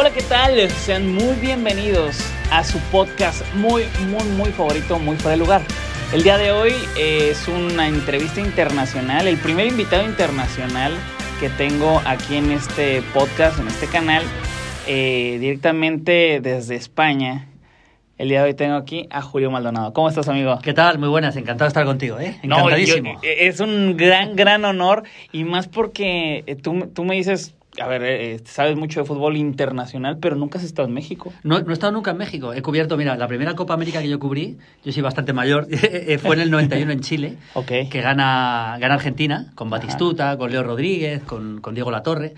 Hola, ¿qué tal? Sean muy bienvenidos a su podcast muy, muy, muy favorito, muy fuera de lugar. El día de hoy es una entrevista internacional, el primer invitado internacional que tengo aquí en este podcast, en este canal, eh, directamente desde España. El día de hoy tengo aquí a Julio Maldonado. ¿Cómo estás, amigo? ¿Qué tal? Muy buenas, encantado de estar contigo, ¿eh? No, yo- Encantadísimo. es un gran, gran honor y más porque eh, tú, tú me dices, a ver, eh, sabes mucho de fútbol internacional, pero nunca has estado en México. No, no he estado nunca en México. He cubierto, mira, la primera Copa América que yo cubrí, yo soy bastante mayor, eh, fue en el 91 en Chile, que gana, gana Argentina, con Batistuta, con Leo Rodríguez, con, con Diego Latorre.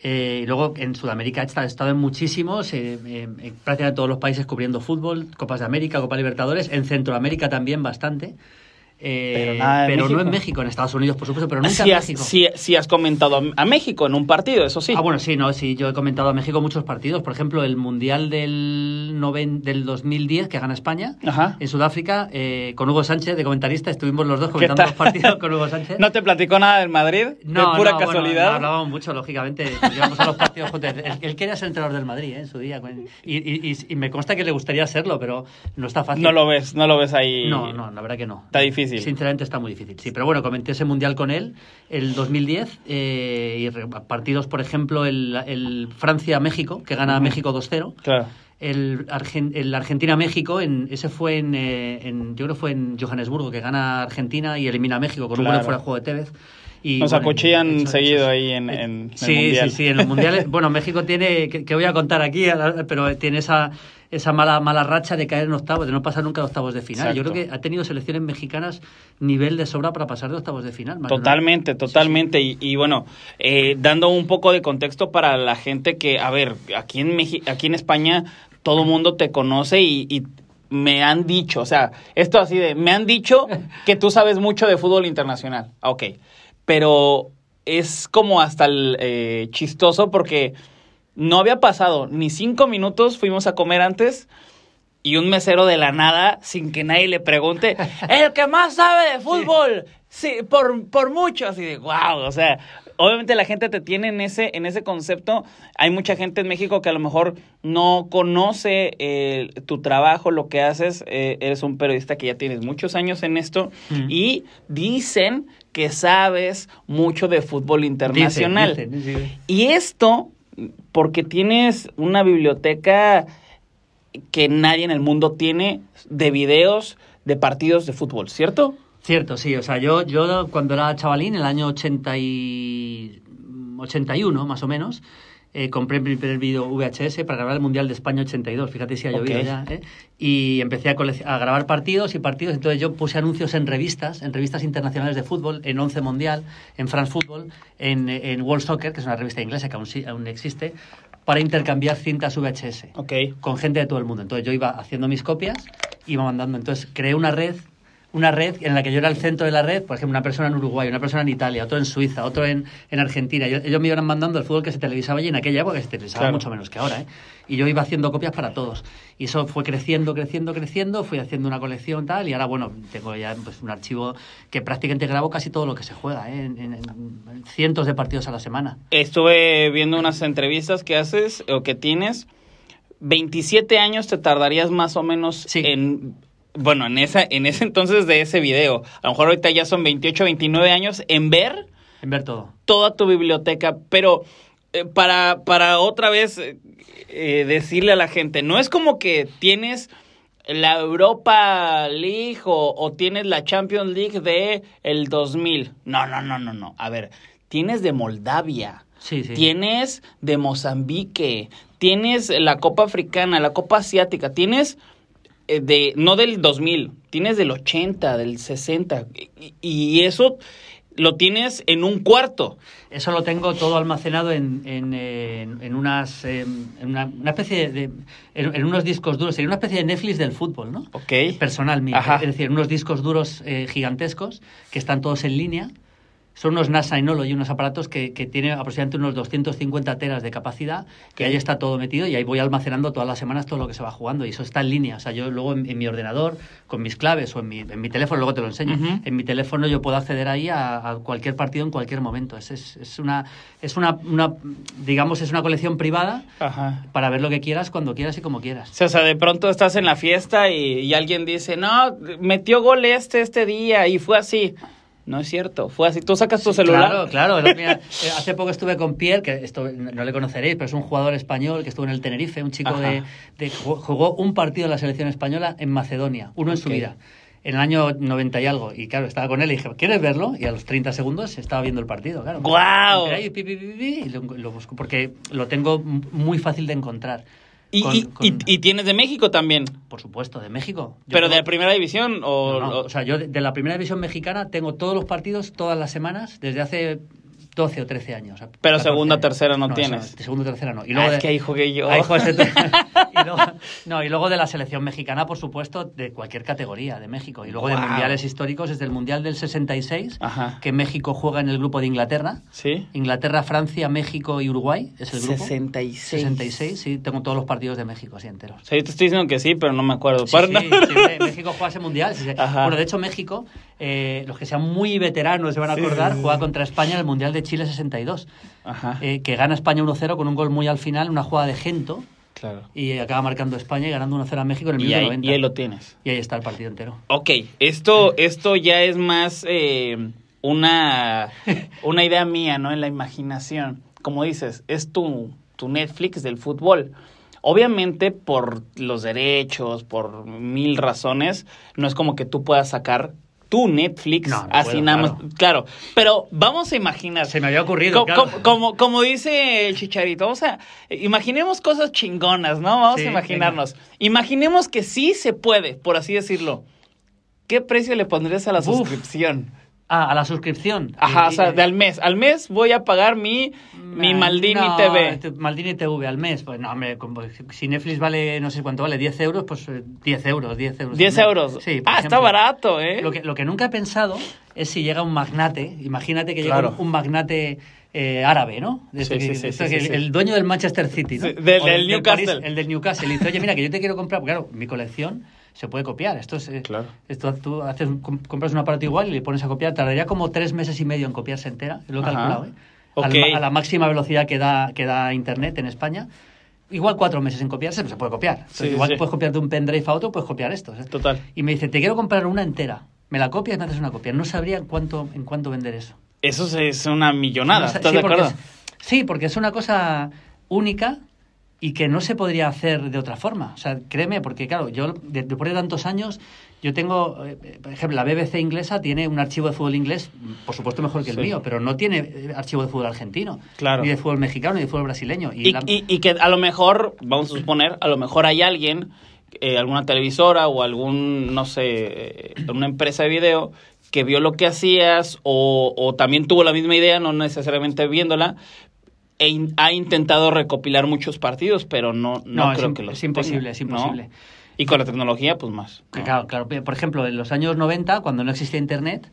Eh, y luego en Sudamérica he estado, he estado en muchísimos, eh, eh, en prácticamente todos los países cubriendo fútbol, Copas de América, Copa Libertadores, en Centroamérica también bastante. Eh, Pero nada en pero no en México, en Estados Unidos, por supuesto, pero nunca Sí en has, México. sí- sí has comentado a- México en un partido, eso sí. Ah, bueno, sí, no, sí, yo he comentado a México muchos partidos. Por ejemplo, el Mundial del, noven- del 2010 que gana España Ajá. en Sudáfrica, eh, con Hugo Sánchez de comentarista, estuvimos los dos ¿Qué comentando los partidos con Hugo Sánchez. ¿No te platicó nada del Madrid? No, de pura no, bueno, casualidad. no, hablábamos mucho, lógicamente. Íbamos a los partidos juntos. Él, él quería ser entrenador del Madrid ¿eh? en su día. Y, y- y- y me consta que le gustaría serlo, pero no está fácil. no lo ves, no lo ves ahí. No, no, la verdad que no. Está difícil. Sinceramente está muy difícil. Sí, pero bueno, comenté ese mundial con él el 2010 eh, y partidos, por ejemplo, el, el Francia-México, que gana. México 2-0. Claro. El, Argen- el Argentina-México, en, ese fue en, eh, en- yo creo que fue en Johannesburgo, que gana Argentina y elimina a México con un Claro. gol fuera de juego de Tevez. Y, Nos bueno, acuchillan eso- seguido eso- ahí en, en el Sí, Mundial. sí, sí, en los mundiales. Bueno, México tiene, que, que voy a contar aquí, pero tiene esa, esa mala, mala racha de caer en octavos, de no pasar nunca de octavos de final. Yo creo que ha tenido selecciones mexicanas nivel de sobra para pasar de octavos de final. una- Totalmente, totalmente. Y, y bueno, eh, dando un poco de contexto para la gente que, a ver, aquí en, aquí en España todo mundo te conoce y, y me han dicho, o sea, esto así de, me han dicho que tú sabes mucho de fútbol internacional. Ok, pero es como hasta el, eh, chistoso porque no había pasado ni cinco minutos, fuimos a comer antes y un mesero de la nada, sin que nadie le pregunte, el que más sabe de fútbol, sí, por, por mucho, así de wow, o sea, obviamente la gente te tiene en ese, en ese concepto, hay mucha gente en México que a lo mejor no conoce eh, tu trabajo, lo que haces, eh, eres un periodista que ya tienes muchos años en esto Mm. y dicen que sabes mucho de fútbol internacional. Dicen, dicen, sí. Y esto porque tienes una biblioteca que nadie en el mundo tiene de videos de partidos de fútbol, ¿cierto? Cierto, sí. O sea, yo, yo cuando era chavalín, en el año 80 y... 81, más o menos, eh, compré mi primer vídeo VHS para grabar el Mundial de España 82. Fíjate si ha llovido ya. ¿eh? Y empecé a, a grabar partidos y partidos. Entonces yo puse anuncios en revistas, en revistas internacionales de fútbol, en 11 Mundial, en France Football, en, en World Soccer, que es una revista inglesa que aún, aún existe, para intercambiar cintas VHS con gente de todo el mundo. Entonces yo iba haciendo mis copias, iba mandando. Entonces creé una red, una red en la que yo era el centro de la red, por ejemplo, una persona en Uruguay, una persona en Italia, otro en Suiza, otro en, en Argentina. Yo- ellos me iban mandando el fútbol que se televisaba allí en aquella época, que se televisaba Claro. mucho menos que ahora. ¿eh? Y yo iba haciendo copias para todos. Y eso fue creciendo, creciendo, creciendo, fui haciendo una colección tal, y ahora, bueno, tengo ya pues, un archivo que prácticamente grabo casi todo lo que se juega, ¿eh? en, en- en cientos de partidos a la semana. Estuve viendo unas entrevistas que haces o que tienes. 27 años te tardarías más o menos Sí. en bueno, en esa en ese entonces de ese video. A lo mejor ahorita ya son 28, 29 años en ver En ver todo. toda tu biblioteca, pero eh, para, para otra vez eh, eh, decirle a la gente, no es como que tienes la Europa League o, o tienes la Champions League de el 2000. No, no, no, no, no. A ver, tienes de Moldavia. Sí, sí. Tienes de Mozambique, tienes la Copa Africana, la Copa Asiática, tienes de no del 2000, tienes del 80, del 60 y, y eso lo tienes en un cuarto. Eso lo tengo todo almacenado en, en, eh, en unas eh, en una, una especie de, en, en unos discos duros, sería una especie de Netflix del fútbol, ¿no? Ok. Personal mío, Ajá. es decir, unos discos duros eh, gigantescos que están todos en línea. Son unos NASA Synology, unos aparatos que, que tienen aproximadamente unos 250 teras de capacidad, que ahí está todo metido y ahí voy almacenando todas las semanas todo lo que se va jugando y eso está en línea. O sea, yo luego en, en mi ordenador, con mis claves o en mi, en mi teléfono, luego te lo enseño, en mi teléfono yo puedo acceder ahí a, a cualquier partido en cualquier momento. Es, es, es una, es una, una, digamos, es una colección privada Ajá. para ver lo que quieras, cuando quieras y como quieras. O sea, o sea, de pronto estás en la fiesta y, y alguien dice, no, metió gol este este día y fue así. No es cierto, fue así. Tú sacas tu celular. Claro, claro. No, mira, eh, hace poco estuve con Pierre, que esto no le conoceréis, pero es un jugador español que estuvo en el Tenerife, un chico de, de- jugó- un partido de la selección española en Macedonia, uno en su vida, en el año 90 y algo. Y claro, estaba con él y dije, ¿quieres verlo? Y a los 30 segundos estaba viendo el partido, claro. ¡Guau! Busco, porque lo tengo muy fácil de encontrar. Y, Con- y- con- y- y tienes de México también. por supuesto, de México. Yo pero de la primera división o, no, no, o- o sea, yo de, de la primera división mexicana tengo todos los partidos todas las semanas desde hace 12 o 13 años. o Pero 14 segunda, años. tercera no o tienes. de segunda, tercera no. Y Ah, luego es de- que ahí jugué yo. Y, luego, no, y luego de la selección mexicana, por supuesto, de cualquier categoría de México. Y luego de mundiales históricos, desde el Mundial del 66, Ajá. que México juega en el grupo de Inglaterra. ¿Sí? Inglaterra, Francia, México y Uruguay es el grupo. 66. 66, sí, tengo todos los partidos de México así enteros. O sea, yo te estoy diciendo que sí, pero no me acuerdo. Sí, sí, sí, México juega ese mundial. sí, sí. Bueno, de hecho, México, eh, los que sean muy veteranos se van a acordar, sí, juega contra España en el Mundial de Chile 62, Ajá. eh, que gana España 1-0 con un gol muy al final, una jugada de Gento, claro. y acaba marcando España y ganando 1-0 a México en el minuto ahí, 90. y ahí lo tienes. Y ahí está el partido entero. Ok, esto, esto ya es más eh, una, una idea mía, ¿no? En la imaginación. Como dices, es tu, tu Netflix del fútbol. Obviamente, por los derechos, por mil razones, no es como que tú puedas sacar tu Netflix No, no así puedo, nada claro. más. Claro, pero vamos a imaginar. Se me había ocurrido, Co- claro. co- como, como dice el chicharito, vamos a imaginemos cosas chingonas, ¿no? Vamos Sí, a imaginarnos. Imaginemos que sí se puede, por así decirlo. ¿Qué precio le pondrías a la Uf. suscripción? Ah, a la suscripción. Ajá, Y- o sea, y- de al mes. Al mes voy a pagar mi, mi Nah, Maldini no, TV. este- Maldini TV al mes. Pues no, hombre, como- si Netflix vale, no sé cuánto vale, 10 euros, pues eh, 10 euros, 10 euros. al 10 mes. euros. Sí, por ah, está barato, ¿eh? Lo que, lo que nunca he pensado es si llega un magnate, imagínate que llega Claro. un, un magnate eh, árabe, ¿no? Sí, sí, que- sí, sí, que sí, el, sí. el dueño del Manchester City, ¿no? Sí, del- Newcastle. París, el del Newcastle. Y dice, oye, mira, que yo te quiero comprar, porque claro, mi colección se puede copiar. Esto es, eh, Claro. esto tú haces, compras un aparato igual y le pones a copiar, tardaría como tres meses y medio en copiarse entera, lo he calculado, ¿eh? Al Ok. ma- a la máxima velocidad que da, que da Internet en España. Igual cuatro meses en copiarse, pero se puede copiar. Entonces, Sí, igual sí. puedes copiar de un pendrive a otro, puedes copiar esto. ¿eh? Total. Y me dice, te quiero comprar una entera. ¿Me la copias y me haces una copia? No sabría en cuánto, en cuánto vender eso. Eso es- una millonada, No sé- ¿estás sí, de porque acuerdo? es- sí, porque es una cosa única y que no se podría hacer de otra forma. O sea, créeme, porque claro, yo de- después de tantos años, yo tengo, eh, por ejemplo, la BBC inglesa tiene un archivo de fútbol inglés, por supuesto mejor que el Sí. mío, pero no tiene eh, archivo de fútbol argentino, Claro. ni de fútbol mexicano, ni de fútbol brasileño. Y, Y, la- y- y que a lo mejor, vamos a suponer, a lo mejor hay alguien, eh, alguna televisora o algún, no sé, eh, una empresa de video que vio lo que hacías o, o también tuvo la misma idea, no necesariamente viéndola, e in- ha intentado recopilar muchos partidos, pero no, no, creo que los es imposible, tenga, es ¿no? imposible. Y con la tecnología, pues más. Claro, claro. Por ejemplo, en los años 90, cuando no existía Internet,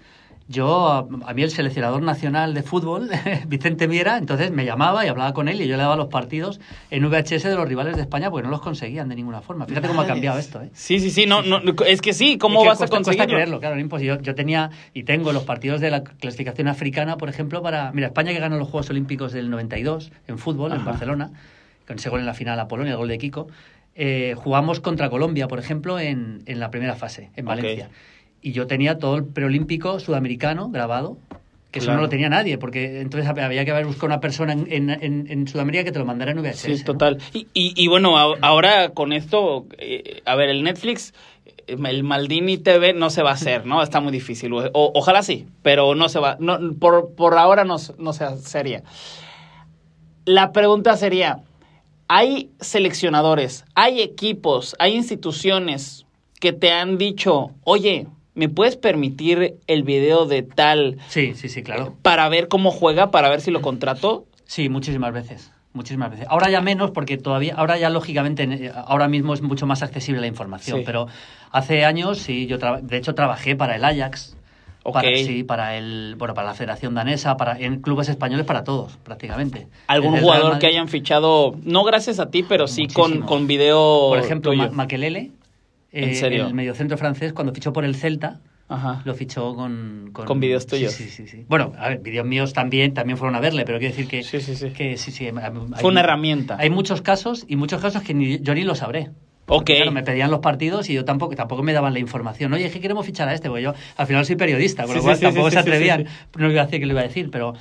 yo, a, a mí el seleccionador nacional de fútbol, Vicente Miera, entonces me llamaba y hablaba con él y yo le daba los partidos en VHS de los rivales de España porque no los conseguían de ninguna forma. Fíjate cómo ha cambiado esto, ¿eh? Sí, sí, sí, no, no, es que sí, ¿cómo Es que vas cuesta- a conseguirlo? Cuesta creerlo, claro, imposible. Yo, yo tenía y tengo los partidos de la clasificación africana, por ejemplo, para... Mira, España que ganó los Juegos Olímpicos del 92 en fútbol, en. Barcelona, con ese gol en la final a Polonia, el gol de Kiko. Eh, jugamos contra Colombia, por ejemplo, en, en la primera fase, en. Valencia. Y yo tenía todo el preolímpico sudamericano grabado, que eso no lo tenía nadie, porque entonces había que haber buscado una persona en, en, en- en Sudamérica que te lo mandara en VHS. Sí, ¿no? total. Y, y, y bueno, a- ahora con esto, eh, a ver, el Netflix, eh, el Maldini TV no se va a hacer, ¿no? Está muy difícil. O- ojalá sí, pero no se va. No, por, por ahora no, no se sería. La pregunta sería, ¿hay seleccionadores, hay equipos, hay instituciones que te han dicho, oye, ¿me puedes permitir el video de tal Sí, sí, sí, claro. para ver cómo juega, para ver si lo contrato? Sí, muchísimas veces. Muchísimas veces. Ahora ya menos porque todavía, ahora ya lógicamente, eh, ahora mismo es mucho más accesible la información. Sí. Pero hace años, sí, yo de hecho trabajé para el Ajax. Para, sí, para el, bueno, para la Federación Danesa, para en clubes españoles para todos, prácticamente. ¿Algún Desde jugador que hayan fichado, no gracias a ti, pero sí con, con video Por ejemplo? Ma- Makelele, ¿En eh, serio? el mediocentro francés, cuando fichó por el Celta, Ajá. lo fichó con... Con vídeos sí, tuyos. Sí, sí, sí. Bueno, a ver, vídeos míos también, también fueron a verle, pero quiero decir que... Sí, sí, sí. Que sí, sí. hay- Fue una herramienta. Hay muchos casos y muchos casos que ni, yo ni lo sabré. Ok. Porque, claro, me pedían los partidos y yo tampoco, tampoco me daban la información. Oye, es que queremos fichar a este, porque yo al final soy periodista, con lo cual tampoco se atrevían. No iba a decir que lo iba a decir, pero,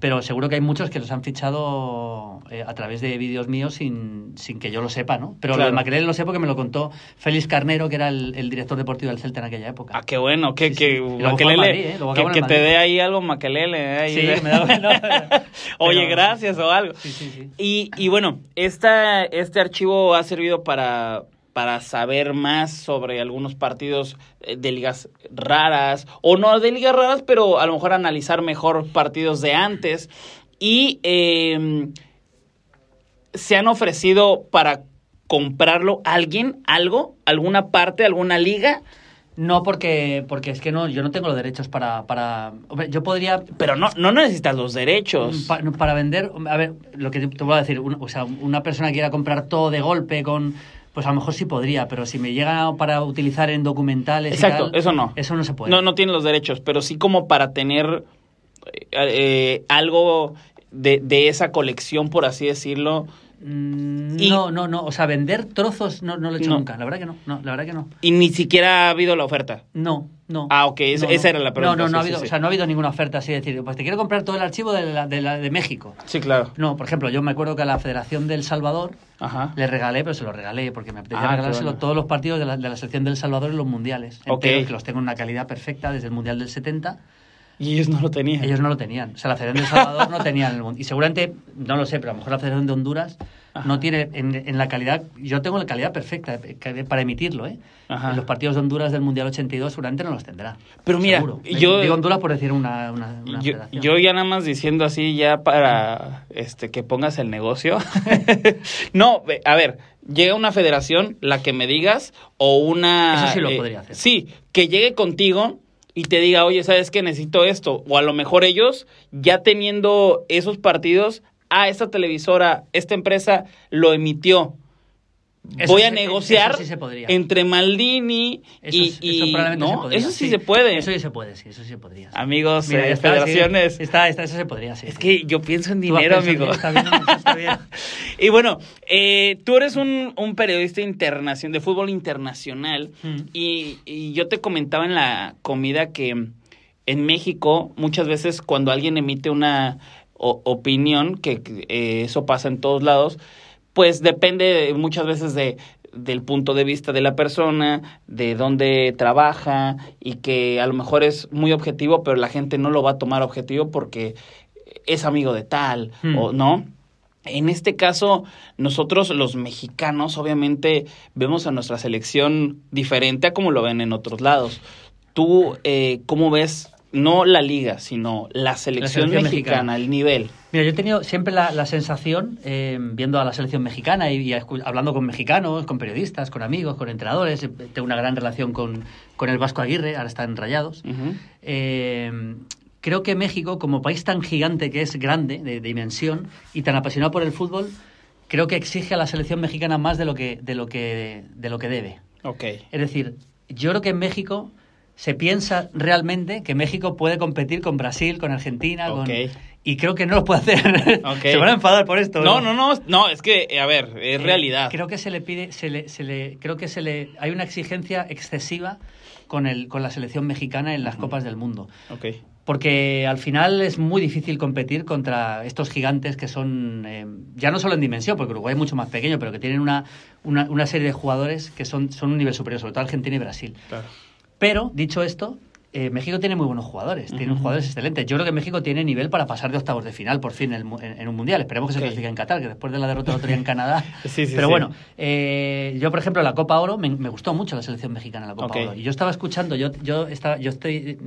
pero seguro que hay muchos que los han fichado eh, a través de vídeos míos sin, sin que yo lo sepa, ¿no? Pero Claro. lo de Maquelele lo sé porque me lo contó Félix Carnero, que era el, el director deportivo del Celta en aquella época. Ah, qué bueno, que, Sí, sí. que, Makelele- Madrid, ¿eh? Que, que te dé ahí algo Makelele. ¿eh? Ahí Sí, de- me da- no, Oye, pero- gracias o algo. Sí, sí, sí. Y, y bueno, esta, este archivo ha servido para, para saber más sobre algunos partidos eh, de ligas raras, o no de ligas raras, pero a lo mejor analizar mejor partidos de antes. Y eh, se han ofrecido para comprarlo alguien, algo, alguna parte, alguna liga. No, porque, porque es que no, yo no tengo los derechos para... para yo podría... Pero no, no necesitas los derechos. Pa- para vender, a ver, lo que te, te voy a decir, o sea, una persona que quiera comprar todo de golpe con, pues a lo mejor sí podría, pero si me llega para utilizar en documentales, y Exacto, tal, eso no. eso no se puede. No, no tiene los derechos, pero sí como para tener eh, eh, algo de, de esa colección, por así decirlo. Mm, Y- No, no, no, o sea, vender trozos no, no lo he hecho No. nunca, la verdad que no, no, la verdad que no. Y ni siquiera ha habido la oferta. No, no. Ah, ok, esa- No, esa no. era la pregunta, No, no, no ha sí, habido, sí. o sea, no ha habido ninguna oferta así de decir, pues te quiero comprar todo el archivo de, la, de, la- de México. Sí, claro. No, por ejemplo, yo me acuerdo que a la Federación del Salvador Ajá. le regalé, pero se lo regalé porque me apetecía Ah, regalárselo bueno. todos los partidos de la, de la selección del Salvador en los mundiales. Ok. enteros, que los tengo en una calidad perfecta desde el mundial del 70. Y ellos no lo tenían. Ellos no lo tenían. O sea, la Federación del Salvador no tenía en el mundo. Y seguramente, no lo sé, pero a lo mejor la Federación de Honduras Ajá. no tiene en, en la calidad. Yo tengo la calidad perfecta para emitirlo, ¿eh? Ajá. En los partidos de Honduras del Mundial 82 seguramente no los tendrá. Pero mira, Seguro. yo- Digo Honduras por decir una, una, una Yo, federación. yo ya nada más diciendo así ya para este que pongas el negocio. no, a ver, llega una federación, la que me digas, o una... Eso sí lo eh, podría hacer. Sí, que llegue contigo y te diga, oye, ¿sabes qué? Necesito esto. O a lo mejor ellos, ya teniendo esos partidos, ah, esta televisora, esta empresa lo emitió. Eso Voy a negociar sí entre Maldini y, eso probablemente ¿no? se podría. Eso sí, se puede. Eso sí se puede, sí, eso sí se podría. sí. Amigos, Mira, eh, está, federaciones. Está, está, eso se podría, sí. Es que yo pienso en dinero, amigo. Está bien, eso está bien. y bueno, eh, tú eres un, un periodista internacional, de fútbol internacional. Mm. Y, y yo te comentaba en la comida que en México, muchas veces cuando alguien emite una o- opinión, que que, eh, eso pasa en todos lados, pues depende muchas veces de del punto de vista de la persona, de dónde trabaja y que a lo mejor es muy objetivo, pero la gente no lo va a tomar objetivo porque es amigo de tal Hmm. o no. En este caso, nosotros los mexicanos obviamente vemos a nuestra selección diferente a como lo ven en otros lados. Tú, eh, ¿cómo ves no la liga, sino la selección, selección mexicana, mexicana. el nivel? Mira, yo he tenido siempre la, la sensación, eh, viendo a la selección mexicana y, hablando con mexicanos, con periodistas, con amigos, con entrenadores, eh, tengo una gran relación con, con el Vasco Aguirre, ahora está en Rayados. Eh, creo que México, como país tan gigante que es grande, de, de dimensión, y tan apasionado por el fútbol, creo que exige a la selección mexicana más de lo que, de lo que, de lo que debe. Ok. Es decir, yo creo que en México se piensa realmente que México puede competir con Brasil, con Argentina, con... Y creo que no lo puede hacer. Se van a enfadar por esto. No, no, no, no, es que, a ver, es Eh, realidad. Creo que se le pide, se le, se le, creo que se le, hay una exigencia excesiva con el, con la selección mexicana en las copas del mundo. Ok. Porque al final es muy difícil competir contra estos gigantes que son, eh, ya no solo en dimensión, porque Uruguay es mucho más pequeño, pero que tienen una, una, una serie de jugadores que son, son un nivel superior, sobre todo Argentina y Brasil. Claro. Pero, dicho esto, eh, México tiene muy buenos jugadores, tiene Ujú. jugadores excelentes. Yo creo que México tiene nivel para pasar de octavos de final, por fin, en, el en- en un mundial. Esperemos que se clasifique en Qatar, que después de la derrota del otro día en Canadá. Sí, sí, Pero sí. bueno, eh, yo, por ejemplo, la Copa Oro, me, me gustó mucho la selección mexicana, la Copa. Oro. Y yo estaba escuchando, yo, yo, estaba, yo estoy,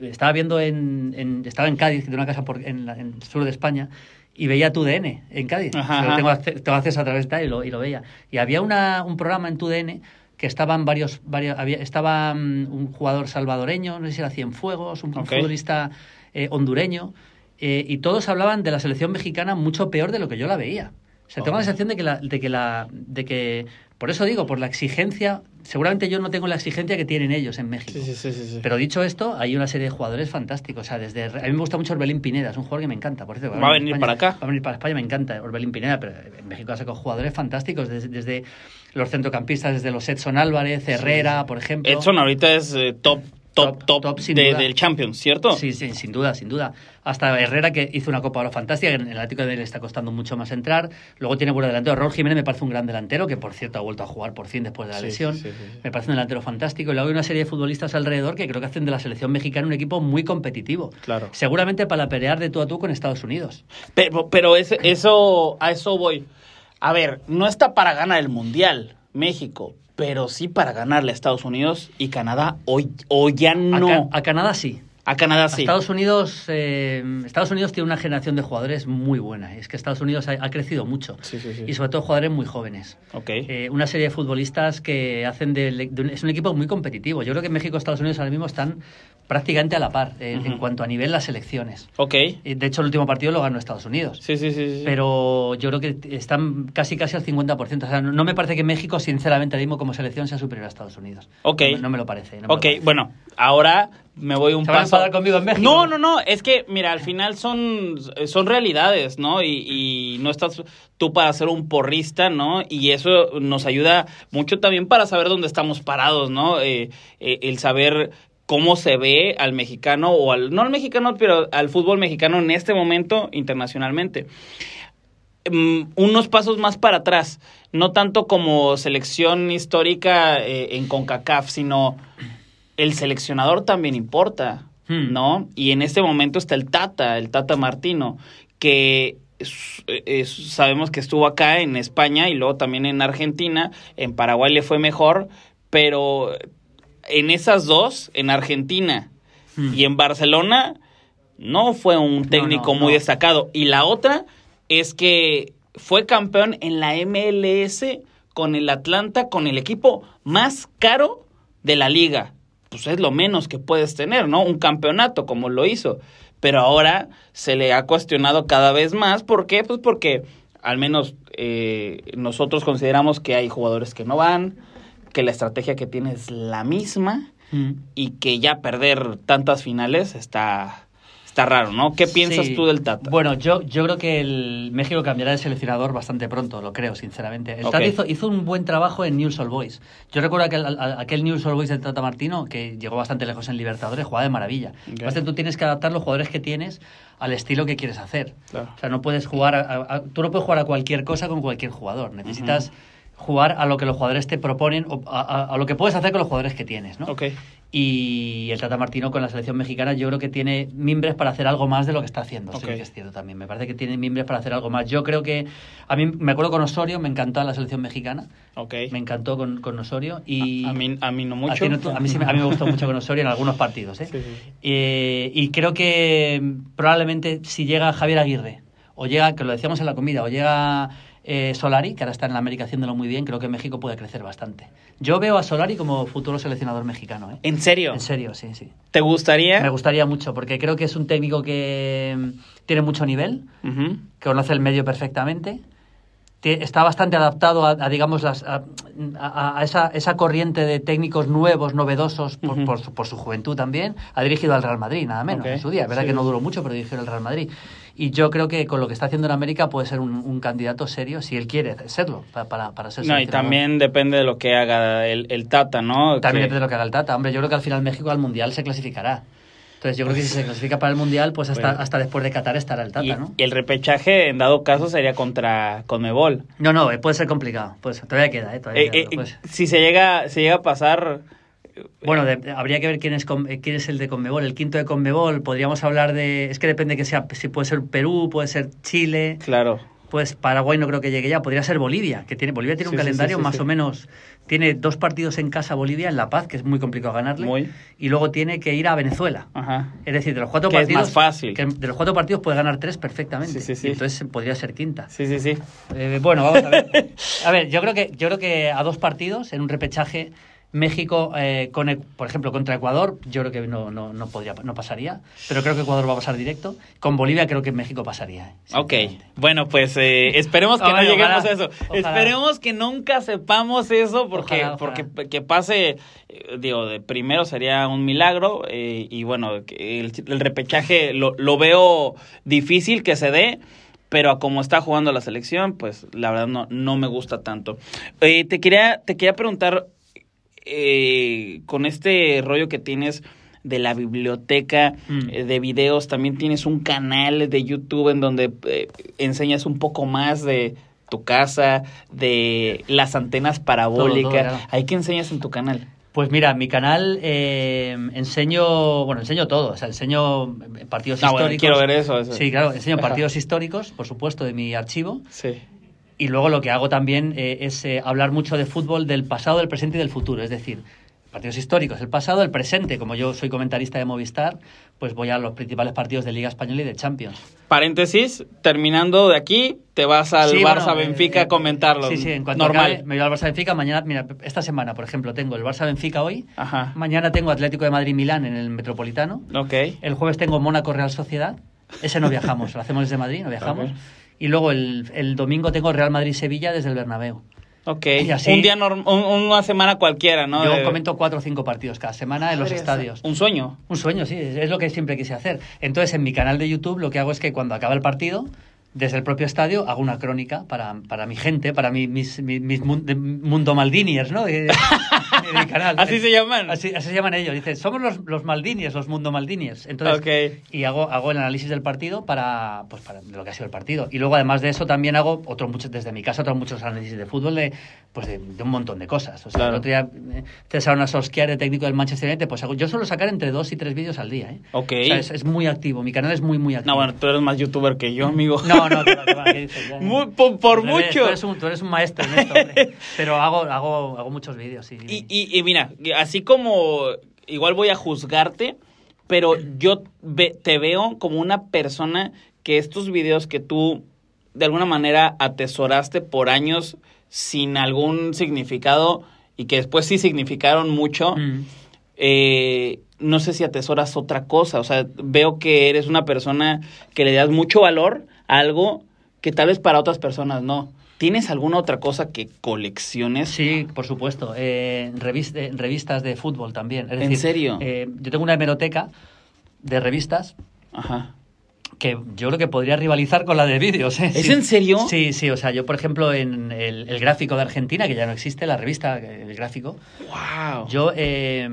estaba viendo en, en- Estaba en Cádiz, tengo una casa por, en, la- en el sur de España. Y veía tu DN en Cádiz. Ajá, O sea, ajá. tengo, tengo acceso a través de tal y lo, y lo veía. Y había una, un programa en tu DN que estaban varios, varios había, estaba mm, un jugador salvadoreño, no sé si era Cienfuegos, un futbolista eh, hondureño, eh, y todos hablaban de la selección mexicana mucho peor de lo que yo la veía. Sea, tengo la sensación de que, la, de que la, de que, por eso digo, por la exigencia, seguramente yo no tengo la exigencia que tienen ellos en México. Sí, sí, sí. Pero dicho esto, hay una serie de jugadores fantásticos. O sea, desde, a mí me gusta mucho Orbelín Pineda, es un jugador que me encanta. Por cierto, Va a en venir España- para acá. Va a venir para España, me encanta Orbelín Pineda, pero en México ha sacado jugadores fantásticos, desde, desde los centrocampistas, desde los Edson Álvarez, Herrera, por ejemplo. Edson ahorita es eh, top, top, Top, top, sin de- del Champions, ¿cierto? Sí, sí, sin duda, sin duda. Hasta Herrera, que hizo una Copa Oro fantástica, que en el Atlético de le está costando mucho más entrar. Luego tiene buen delantero. Raúl Jiménez me parece un gran delantero, que por cierto ha vuelto a jugar por fin después de la Sí, lesión. sí, sí, sí. Me parece un delantero fantástico. Y luego hay una serie de futbolistas alrededor que creo que hacen de la selección mexicana un equipo muy competitivo. Claro. Seguramente para pelear de tú a tú con Estados Unidos. Pero, pero eso, a eso voy. A ver, no está para ganar el Mundial, México, pero sí para ganarle a Estados Unidos y Canadá, o, o ya A, no. A Canadá sí. A Canadá A sí. Estados Unidos, eh, Estados Unidos tiene una generación de jugadores muy buena. Es que Estados Unidos ha, ha crecido mucho. Sí, sí, sí. Y sobre todo jugadores muy jóvenes. Ok. Eh, una serie de futbolistas que hacen de, de un- es un equipo muy competitivo. Yo creo que México y Estados Unidos ahora mismo están prácticamente a la par eh, en cuanto a nivel las selecciones. ok. Y, De hecho, el último partido lo ganó Estados Unidos. Sí, sí, sí. sí. Pero yo creo que están casi casi al 50%. O sea, no, no me parece que México, sinceramente, ahora mismo como selección sea superior a Estados Unidos. Ok. No, me- no me lo parece. no me lo Ok, parece. bueno, ahora me voy un ¿Se van a paso. enfadar conmigo en México? No, no, no, es que, mira, al final son, son realidades, ¿no? Y, y no estás tú para ser un porrista, ¿no? Y eso nos ayuda mucho también para saber dónde estamos parados, ¿no? Eh, eh, el saber cómo se ve al mexicano o al, no al mexicano, pero al fútbol mexicano en este momento internacionalmente mm, unos pasos más para atrás, no tanto como selección histórica eh, en CONCACAF, sino el seleccionador también importa, Hmm. ¿no? Y en este momento está el Tata, el Tata Martino, que es- es- sabemos que estuvo acá en España y luego también en Argentina, en Paraguay le fue mejor, pero en esas dos, en Argentina Hmm. y en Barcelona, no fue un técnico no, muy no. destacado. Y la otra es que fue campeón en la MLS con el Atlanta, con el equipo más caro de la liga. Pues es lo menos que puedes tener, ¿no? Un campeonato como lo hizo. Pero ahora se le ha cuestionado cada vez más. ¿Por qué? Pues porque al menos eh, nosotros consideramos que hay jugadores que no van, que la estrategia que tiene es la misma Mm. y que ya perder tantas finales está, está raro, ¿no? ¿Qué piensas Sí. tú del Tata? Bueno, yo, yo creo que el México cambiará de seleccionador bastante pronto, lo creo, sinceramente. El Ok. Tata hizo, hizo un buen trabajo en News All Boys. Yo recuerdo aquel, aquel News All Boys de Tata Martino, que llegó bastante lejos en Libertadores, jugaba de maravilla. Ok. Entonces tú tienes que adaptar los jugadores que tienes al estilo que quieres hacer. Claro. O sea, no puedes jugar a, a- a- tú no puedes jugar a cualquier cosa con cualquier jugador. Necesitas jugar a lo que los jugadores te proponen o a, a- a lo que puedes hacer con los jugadores que tienes, ¿no? Ok. Y el Tata Martino con la selección mexicana yo creo que tiene mimbres para hacer algo más de lo que está haciendo. Sí que es cierto también. Me parece que tiene mimbres para hacer algo más. Yo creo que... A mí me acuerdo con Osorio, me encantó la selección mexicana. Ok. Me encantó con, con Osorio. Y A, a mí, a mí no mucho. no- a mí, sí me- a mí me gustó mucho con Osorio en algunos partidos. ¿eh? Sí, sí. Eh, y creo que probablemente si llega Javier Aguirre, o llega, que lo decíamos en la comida, o llega eh, Solari, que ahora está en la América haciéndolo muy bien, creo que México puede crecer bastante. Yo veo a Solari como futuro seleccionador mexicano. ¿eh? ¿En serio? En serio, sí, sí. ¿Te gustaría? Me gustaría mucho, porque creo que es un técnico que mm, tiene mucho nivel, que conoce el medio perfectamente, te- está bastante adaptado a, a, digamos, las, a, a- esa, esa corriente de técnicos nuevos, novedosos, por, por su, por su juventud también. Ha dirigido al Real Madrid, nada menos, en su día. Es verdad sí. que no duró mucho, pero dirigió el Real Madrid. Y yo creo que con lo que está haciendo en América puede ser un, un candidato serio, si él quiere serlo, para, para, para ser No, y también depende de lo que haga el, el Tata, ¿no? También Que- depende de lo que haga el Tata. Hombre, yo creo que al final México al Mundial se clasificará. Entonces yo creo que si se clasifica para el Mundial, pues hasta, Bueno. hasta después de Qatar estará el Tata, y, ¿no? y el repechaje, en dado caso, sería contra Conmebol. No, no, eh, puede ser complicado. Pues todavía queda, ¿eh? Todavía Eh, queda, eh, pues. si se llega, se llega a pasar... Bueno, de- habría que ver quién es, quién es el de Conmebol. El quinto de Conmebol, podríamos hablar de... Es que depende que sea, si puede ser Perú, puede ser Chile. Claro. Pues Paraguay no creo que llegue ya, podría ser Bolivia, que tiene Bolivia tiene Sí, un calendario sí, sí, más o menos tiene dos partidos en casa Bolivia en La Paz, que es muy complicado ganarle, Muy. y luego tiene que ir a Venezuela. Ajá. Es decir, de los cuatro Que es partidos más fácil. que de los cuatro partidos puede ganar tres perfectamente. Sí, sí, sí. Y entonces podría ser quinta. Sí, sí, sí. Eh, bueno, vamos a ver. A ver, yo creo que yo creo que a dos partidos en un repechaje México, eh, con, por ejemplo, contra Ecuador, yo creo que no, no, no podría, no pasaría, pero creo que Ecuador va a pasar directo. Con Bolivia creo que México pasaría. eh, Ok, bueno, pues eh, esperemos que Ojalá, no lleguemos ojalá, a eso. ojalá. Esperemos que nunca sepamos eso, porque, porque que pase, eh, digo, de primero sería un milagro, eh, y bueno, el, el repechaje lo, lo veo difícil que se dé. Pero a como está jugando la selección, pues la verdad no, no me gusta tanto. Eh, te, quería, te quería preguntar, eh, con este rollo que tienes de la biblioteca Mm. eh, de videos, también tienes un canal de YouTube en donde eh, enseñas un poco más de tu casa, de las antenas parabólicas. ¿Hay que enseñas en tu canal? Pues mira, mi canal eh, enseño, bueno, enseño todo, o sea, enseño partidos Ah, bueno, históricos. quiero ver eso, eso. Sí, claro, enseño partidos históricos, por supuesto, de mi archivo. Sí. Y luego lo que hago también eh, es eh, hablar mucho de fútbol del pasado, del presente y del futuro. Es decir, partidos históricos, el pasado, el presente. Como yo soy comentarista de Movistar, pues voy a los principales partidos de Liga Española y de Champions. Paréntesis, terminando de aquí, te vas al Sí, Barça bueno, Benfica eh, a comentarlo. Sí, sí, en cuanto Normal. acabe, me voy al Barça Benfica. Mañana, mira, esta semana, por ejemplo, tengo el Barça Benfica hoy. Ajá. Mañana tengo Atlético de Madrid Milán en el Metropolitano. Ok. El jueves tengo Mónaco Real Sociedad. Ese no viajamos, lo hacemos desde Madrid, no viajamos. Y luego el, el domingo tengo Real Madrid Sevilla desde el Bernabéu. Ok. Y así- un día, norm- un- una semana cualquiera, ¿no? Yo comento cuatro o cinco partidos cada semana en los estadios. Un sueño. Un sueño, sí, es es lo que siempre quise hacer. Entonces, en mi canal de YouTube lo que hago es que cuando acaba el partido, desde el propio estadio, hago una crónica para, para mi gente, para mi- mis, mis, mis mundo maldiniers, ¿no? De, de- de mi canal. Así se llaman. Así, así se llaman ellos. Dicen, somos los, los maldiniers, los mundo maldiniers. Entonces, y hago, hago el análisis del partido para, pues, para lo que ha sido el partido. Y luego, además de eso, también hago otros muchos, desde mi casa, otros muchos análisis de fútbol de, pues de, de un montón de cosas. O sea, Claro. el otro día, eh, César Ona Solskjaer, el técnico del Manchester United, pues hago, yo suelo sacar entre dos y tres vídeos al día. ¿eh? Ok. O sea, es, es muy activo. Mi canal es muy, muy activo. No, bueno, tú eres más youtuber que yo, amigo. No, no, Muy- por mucho. Tú eres, un, tú eres un maestro en esto, hombre. Pero hago, hago, hago muchos vídeos, sí. Y, y, y mira, así como igual voy a juzgarte, pero yo te veo como una persona que estos videos que tú de alguna manera atesoraste por años sin algún significado y que después sí significaron mucho, Mm. eh, no sé si atesoras otra cosa. O sea, veo que eres una persona que le das mucho valor algo que tal vez para otras personas no. ¿Tienes alguna otra cosa que colecciones? Sí, por supuesto. Eh, eh, revistas de fútbol también. Es ¿En decir, serio? eh, yo tengo una hemeroteca de revistas Ajá. que yo creo que podría rivalizar con la de vídeos. ¿eh? ¿Es Sí. en serio? Sí, sí. O sea, yo, por ejemplo, en el, el gráfico de Argentina, que ya no existe, la revista, el gráfico, Wow. yo eh,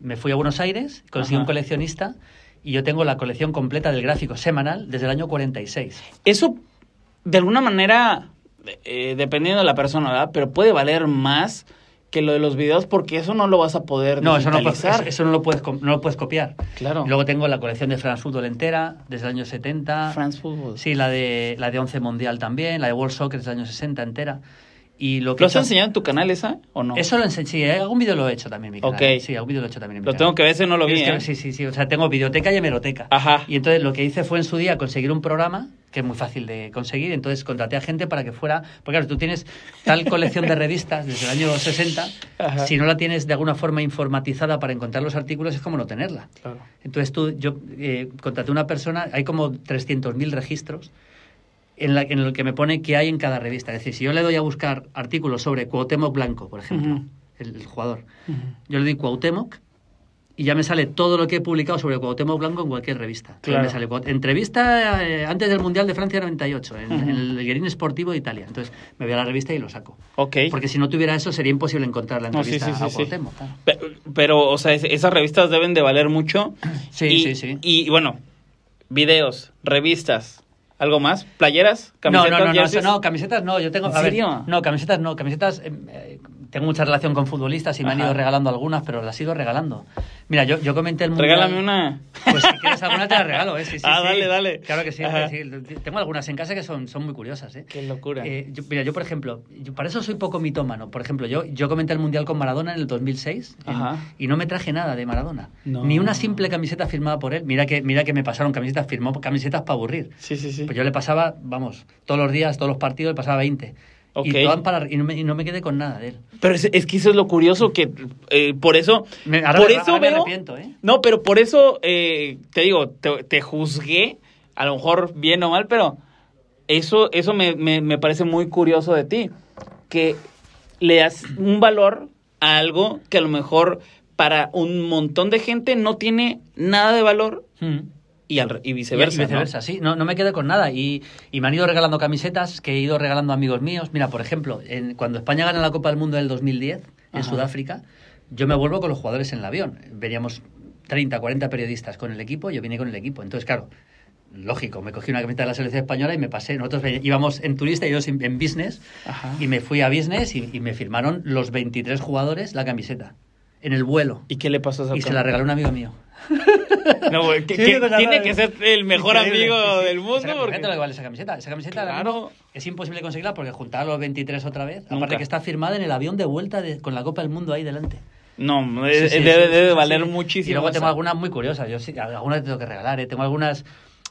me fui a Buenos Aires, conseguí Ajá. un coleccionista y yo tengo la colección completa del gráfico semanal desde el año 46. Eso, de alguna manera, eh, dependiendo de la persona, ¿verdad? Pero puede valer más que lo de los videos porque eso no lo vas a poder No, eso no, eso, eso no, lo puedes, no lo puedes copiar. Claro. Luego tengo la colección de France Football entera, desde el año 70. France Football. Sí, la de, la de 11 Mundial también, la de World Soccer desde el año 60 entera. Y lo que ¿Lo has hecho- enseñado en tu canal esa o no? Eso lo enseñé, sí, eh, algún vídeo lo he hecho también en mi canal. Ok. Sí, algún vídeo lo he hecho también en mi Lo canal. tengo que ver, ese no lo vi, Es que- ¿eh? Sí, sí, sí, o sea, tengo videoteca y hemeroteca. Ajá. Y entonces lo que hice fue en su día conseguir un programa que es muy fácil de conseguir, entonces contraté a gente para que fuera, porque claro, tú tienes tal colección de revistas desde el año 60, Ajá. si no la tienes de alguna forma informatizada para encontrar los artículos es como no tenerla. Claro. Entonces tú, yo eh, contraté a una persona, hay como 300.000 registros en, la, en el que me pone qué hay en cada revista. Es decir, si yo le doy a buscar artículos sobre Cuauhtémoc Blanco, por ejemplo, Ujú. el, el jugador, Ujú. yo le doy Cuauhtémoc y ya me sale todo lo que he publicado sobre Cuauhtémoc Blanco en cualquier revista. Claro. Me sale entrevista eh, antes del Mundial de Francia 98, en, Ujú. en el Guerín Sportivo de Italia. Entonces me voy a la revista y lo saco. Ok. Porque si no tuviera eso sería imposible encontrar la No, sí, entrevista sí, sí, a. Cuauhtémoc. claro. Pe- Pero, o sea, es- esas revistas deben de valer mucho. Sí, Y- sí, sí. Y, bueno, videos, revistas, ¿algo más? ¿Playeras? No, ¿Camisetas? no, no, no, jerseys? eso no, camisetas no, yo tengo... ¿En ver, serio? no, camisetas no, camisetas... eh, eh, tengo mucha relación con futbolistas y me han Ajá. ido regalando algunas, pero las he ido regalando. Mira, yo, yo comenté el mundial. Regálame una. Pues si quieres alguna te la regalo, ¿eh? Sí, sí, Ah, sí. dale, dale. Claro que sí, sí. Tengo algunas en casa que son, son muy curiosas, ¿eh? Qué locura. Eh, yo- mira, yo por ejemplo, yo para eso soy poco mitómano. Por ejemplo, yo, yo comenté el Mundial con Maradona en el 2006 en- y no me traje nada de Maradona. No. Ni una simple camiseta firmada por él. Mira que, mira que me pasaron camisetas, firmó camisetas para aburrir. sí, sí, sí. Pues yo le pasaba, vamos, todos los días, todos los partidos, le pasaba 20. Y, todas para, y, no me, y no me quedé con nada de él. Pero es, es que eso es lo curioso que eh, por eso Me- ahora por eso ahora me veo arrepiento, ¿eh? no pero por eso eh, te digo te, te juzgué a lo mejor bien o mal pero eso eso me, me, me parece muy curioso de ti que le das un valor a algo que a lo mejor para un montón de gente no tiene nada de valor Mm. Y, al, y viceversa, Y viceversa, sí. No, no me quedé con nada. Y, y me han ido regalando camisetas que he ido regalando a amigos míos. Mira, por ejemplo, en- cuando España gana la Copa del Mundo del 2010 en Ajá. Sudáfrica, yo me vuelvo con los jugadores en el avión. Veníamos 30, 40 periodistas con el equipo, yo vine con el equipo. Entonces, claro, lógico, me cogí una camiseta de la selección española y me pasé. Nosotros íbamos en turista y ellos en, en business. Ajá. Y me fui a business y, y me firmaron los 23 jugadores la camiseta. En el vuelo. y qué le pasó a esa Y se la regaló un amigo mío. no, güey, que- Sí, que cosa tiene que ser el mejor Increíble, amigo sí, sí. del mundo Esa- porque- que vale esa camiseta. Esa camiseta Claro. es imposible conseguirla porque juntar a los 23 otra vez. Nunca. Aparte que está firmada en el avión de vuelta de- con la Copa del Mundo ahí delante. no Sí, sí, debe, sí, debe sí, valer sí. muchísimo Y luego tengo algunas muy curiosas. Yo sí, algunas te tengo que regalar. ¿eh? Tengo algunas,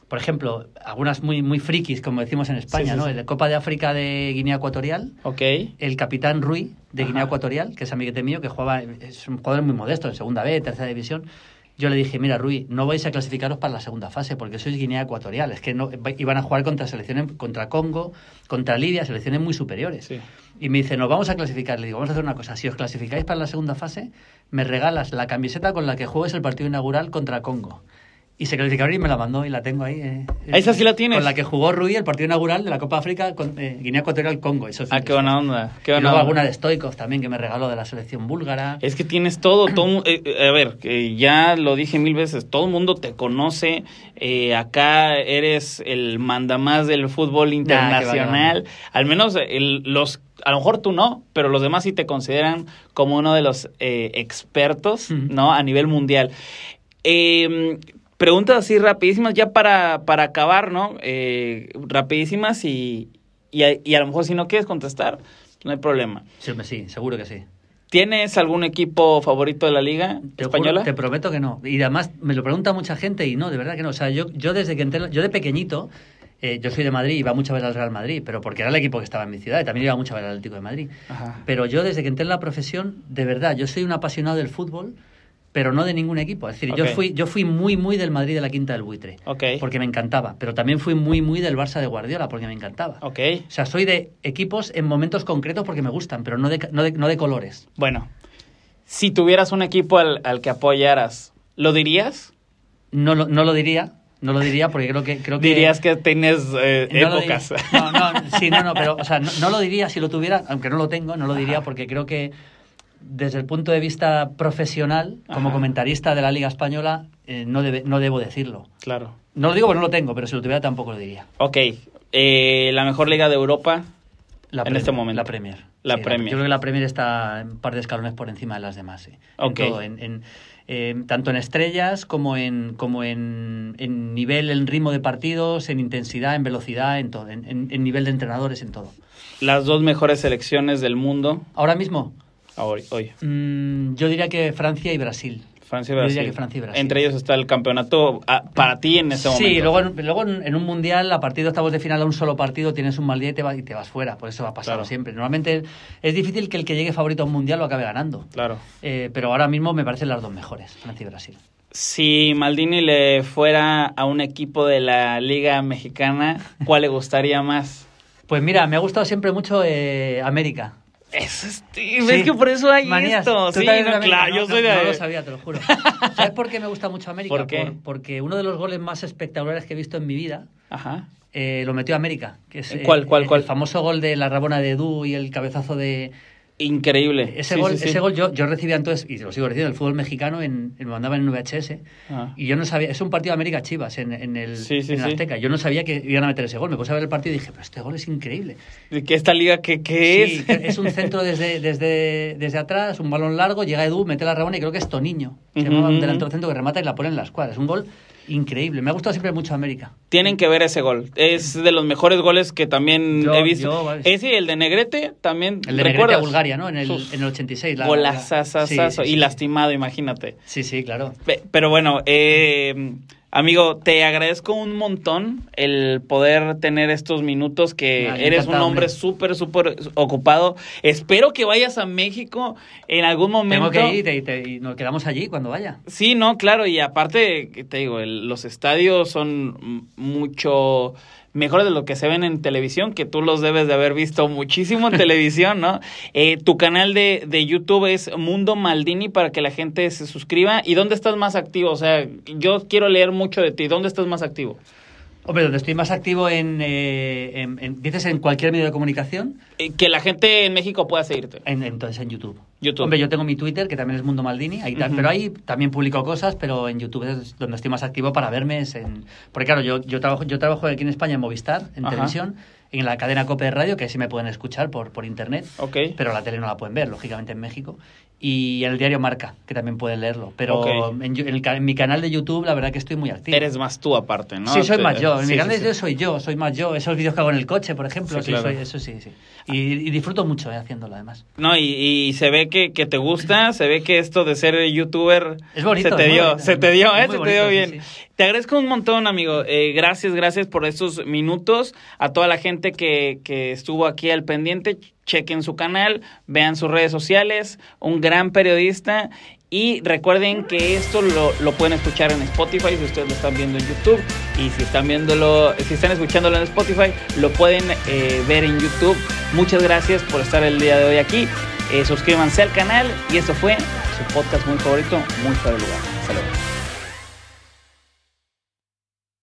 por ejemplo, algunas muy, muy frikis, como decimos en España, Sí, sí, ¿no? La Copa de África de Guinea Ecuatorial. Ok. El capitán Rui de Guinea. Ecuatorial, que es amiguete mío, que jugaba, es un jugador muy modesto, en segunda B, tercera división. Yo le dije, mira, Rui, no vais a clasificaros para la segunda fase porque sois Guinea Ecuatorial. Es que no, iban a jugar contra selecciones, contra Congo, contra Libia, selecciones muy superiores. Sí. Y me dice, nos vamos a clasificar. Le digo, vamos a hacer una cosa. Si os clasificáis para la segunda fase, me regalas la camiseta con la que juegues el partido inaugural contra Congo. Y se clasificaron y me la mandó y la tengo ahí. eh, ¿Esa sí la tienes? Con la que jugó Rui el partido inaugural de la Copa África con eh, Guinea Ecuatorial Congo. Eso, Ah, qué buena onda. Qué y buena luego onda. alguna de Stoikov también que me regaló de la selección búlgara. Es que tienes todo, todo eh, eh, a ver, que ya lo dije mil veces, todo el mundo te conoce, eh, acá eres el mandamás del fútbol internacional, al menos el- los, a lo mejor tú no, pero los demás sí te consideran como uno de los expertos. ¿no? A nivel mundial. Eh, preguntas así rapidísimas, ya para, para acabar, ¿no? Eh, rapidísimas y, y, a, y a lo mejor si no quieres contestar, no hay problema. Sí, seguro que sí. ¿Tienes algún equipo favorito de la liga Te juro- española? te prometo que no. Y además me lo pregunta mucha gente y no, de verdad que no. O sea, yo, yo desde que entré, yo de pequeñito, eh, yo soy de Madrid, iba mucho a ver al Real Madrid, pero porque era el equipo que estaba en mi ciudad y también iba mucho a ver al Atlético de Madrid. Ajá. Pero yo desde que entré en la profesión, de verdad, yo soy un apasionado del fútbol, pero no de ningún equipo. Es decir, yo fui yo fui muy, muy del Madrid de la Quinta del Buitre. Porque me encantaba. Pero también fui muy, muy del Barça de Guardiola, porque me encantaba. O sea, soy de equipos en momentos concretos porque me gustan, pero no de, no de, no de colores. Bueno, si tuvieras un equipo al, al que apoyaras, ¿lo dirías? No lo, no lo diría, no lo diría porque creo que... Creo que Dirías que tienes eh, no épocas. No, no, sí, no, no, pero, o sea, no, no lo diría si lo tuviera, aunque no lo tengo, no lo diría porque creo que desde el punto de vista profesional, como Ajá. comentarista de la Liga Española, eh, no, debe, no debo decirlo. claro. No lo digo porque no lo tengo, pero si lo tuviera tampoco lo diría. Ok. Eh, la mejor liga de Europa. La En Premier, este momento. La Premier. La Sí, Premier. yo creo que la Premier está un par de escalones por encima de las demás. sí. Ok. En todo, en, en, eh, tanto en estrellas como en como en, en nivel, en ritmo de partidos, en intensidad, en velocidad, en todo, en, en- en nivel de entrenadores, en todo. Las dos mejores selecciones del mundo. Ahora mismo, Hoy, hoy. mm, yo diría que Francia y Brasil. Francia y Yo Brasil. diría que Francia y Brasil. Entre ellos está el campeonato ah, para ti en este momento. Sí, luego, en- luego en, un mundial, a partir de octavos de final, a un solo partido, tienes un mal día y te, va- y te vas fuera. Por eso ha pasado Claro. siempre. Normalmente es difícil que el que llegue favorito a un mundial lo acabe ganando. Claro. Eh, pero ahora mismo me parecen las dos mejores, Francia y Brasil. Si Maldini le fuera a un equipo de la Liga Mexicana, ¿cuál le gustaría más? Pues mira, me ha gustado siempre mucho eh, América. Eso es, sí, Sí. ves que por eso hay Manías, esto. ¿tú Sí, no, claro, No, yo soy no, de. No lo sabía, te lo juro. ¿Sabes por qué me gusta mucho América? ¿Por qué? porque uno de los goles más espectaculares que he visto en mi vida Ajá. eh, lo metió América. Que es, eh, ¿Cuál, cuál, el, cuál? El famoso gol de la Rabona de Edu y el cabezazo de, Increíble. Ese Sí, gol, sí, sí. ese gol yo, yo recibía entonces, y lo sigo recibiendo, el fútbol mexicano, en, me mandaban en VHS, Ah. y yo no sabía, es un partido de América Chivas en, en el, en. Azteca, yo no sabía que iban a meter ese gol, me puse a ver el partido y dije, pero este gol es increíble. ¿De qué esta liga qué, qué es? que es un centro desde, desde, desde atrás, un balón largo, llega Edu, mete la rabona y creo que es Toniño. Se Ujú, llama un ujú. delantero centro que remata y la pone en la escuadra. Es un gol increíble. Me ha gustado siempre mucho América. Tienen que ver ese gol. Es de los mejores goles que también Yo- he visto. yo, vale. Ese y el de Negrete también. El de Negrete a Bulgaria, ¿no? En el, Uf. en el 86. la- Golazazazazo. Sí, sí, y sí. lastimado, imagínate. Sí, sí, claro. Pe- Pero bueno, eh, amigo, te agradezco un montón el poder tener estos minutos que Ah, eres un hombre súper, súper ocupado. Espero que vayas a México en algún momento. Tengo que ir y, te- y nos quedamos allí cuando vaya. Sí, no, claro, y aparte, te digo, el- los estadios son mucho mejores de lo que se ven en televisión, que tú los debes de haber visto muchísimo en televisión, ¿no? Eh, tu canal de, de YouTube es Mundo Maldini para que la gente se suscriba. ¿Y dónde estás más activo? O sea, yo quiero leer mucho de ti. ¿Dónde estás más activo? Hombre, donde estoy más activo en, eh, en- en- dices, en cualquier medio de comunicación, Eh, que la gente en México pueda seguirte. en- entonces en YouTube. YouTube. Hombre, yo tengo mi Twitter, que también es Mundo Maldini, ahí Ujú. pero ahí también publico cosas, pero en YouTube es donde estoy más activo para verme. es en- Porque claro, yo, yo, trabajo, yo trabajo aquí en España en Movistar, en Ajá. televisión, en la cadena COPE de radio, que sí me pueden escuchar por, por internet, Ok. pero la tele no la pueden ver, lógicamente en México. Y el diario Marca, que también pueden leerlo. Pero en, mi canal de YouTube, la verdad que estoy muy activo. Eres más tú aparte, ¿no? Sí, soy Te- más yo. En sí, mi canal sí, de YouTube sí. soy yo, soy más yo. Esos vídeos que hago en el coche, por ejemplo, Sí, sí, claro. soy, eso sí, sí. Y, y disfruto mucho eh, haciéndolo, además. No, y, y se ve que, que te gusta, se ve que esto de ser youtuber Es bonito, se te dio, bonito. se te dio, ¿eh? se te dio bien. Te agradezco un montón, amigo. Eh, gracias, gracias por estos minutos. A toda la gente que, que estuvo aquí al pendiente, chequen su canal, vean sus redes sociales, un gran periodista. Y recuerden que esto lo, lo pueden escuchar en Spotify si ustedes lo están viendo en YouTube. Y si están viéndolo, si están escuchándolo en Spotify, lo pueden eh, ver en YouTube. Muchas gracias por estar el día de hoy aquí. Eh, suscríbanse al canal y esto fue su podcast muy favorito, muy fuera lugar. Luego.